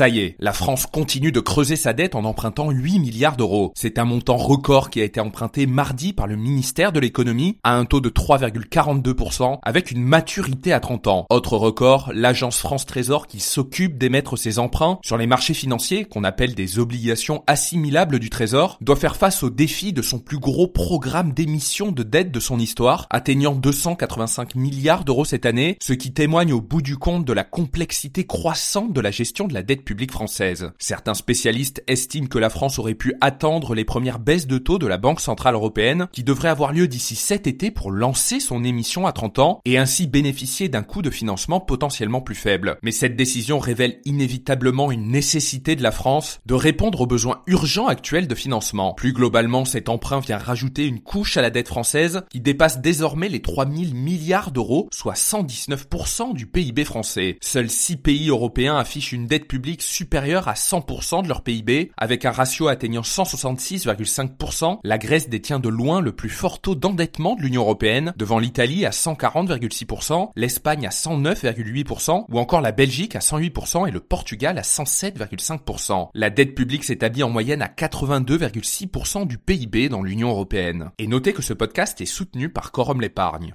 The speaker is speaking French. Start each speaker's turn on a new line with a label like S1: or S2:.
S1: Ça y est, la France continue de creuser sa dette en empruntant 8 milliards d'euros. C'est un montant record qui a été emprunté mardi par le ministère de l'économie à un taux de 3,42% avec une maturité à 30 ans. Autre record, l'agence France Trésor qui s'occupe d'émettre ses emprunts sur les marchés financiers qu'on appelle des obligations assimilables du Trésor doit faire face au défi de son plus gros programme d'émission de dette de son histoire, atteignant 285 milliards d'euros cette année, ce qui témoigne au bout du compte de la complexité croissante de la gestion de la dette publique française. Certains spécialistes estiment que la France aurait pu attendre les premières baisses de taux de la Banque Centrale Européenne qui devraient avoir lieu d'ici cet été pour lancer son émission à 30 ans et ainsi bénéficier d'un coût de financement potentiellement plus faible. Mais cette décision révèle inévitablement une nécessité de la France de répondre aux besoins urgents actuels de financement. Plus globalement, cet emprunt vient rajouter une couche à la dette française qui dépasse désormais les 3000 milliards d'euros, soit 119% du PIB français. Seuls 6 pays européens affichent une dette publique supérieure à 100% de leur PIB, avec un ratio atteignant 166,5%. La Grèce détient de loin le plus fort taux d'endettement de l'Union européenne, devant l'Italie à 140,6%, l'Espagne à 109,8% ou encore la Belgique à 108% et le Portugal à 107,5%. La dette publique s'établit en moyenne à 82,6% du PIB dans l'Union européenne. Et notez que ce podcast est soutenu par Quorum l'épargne.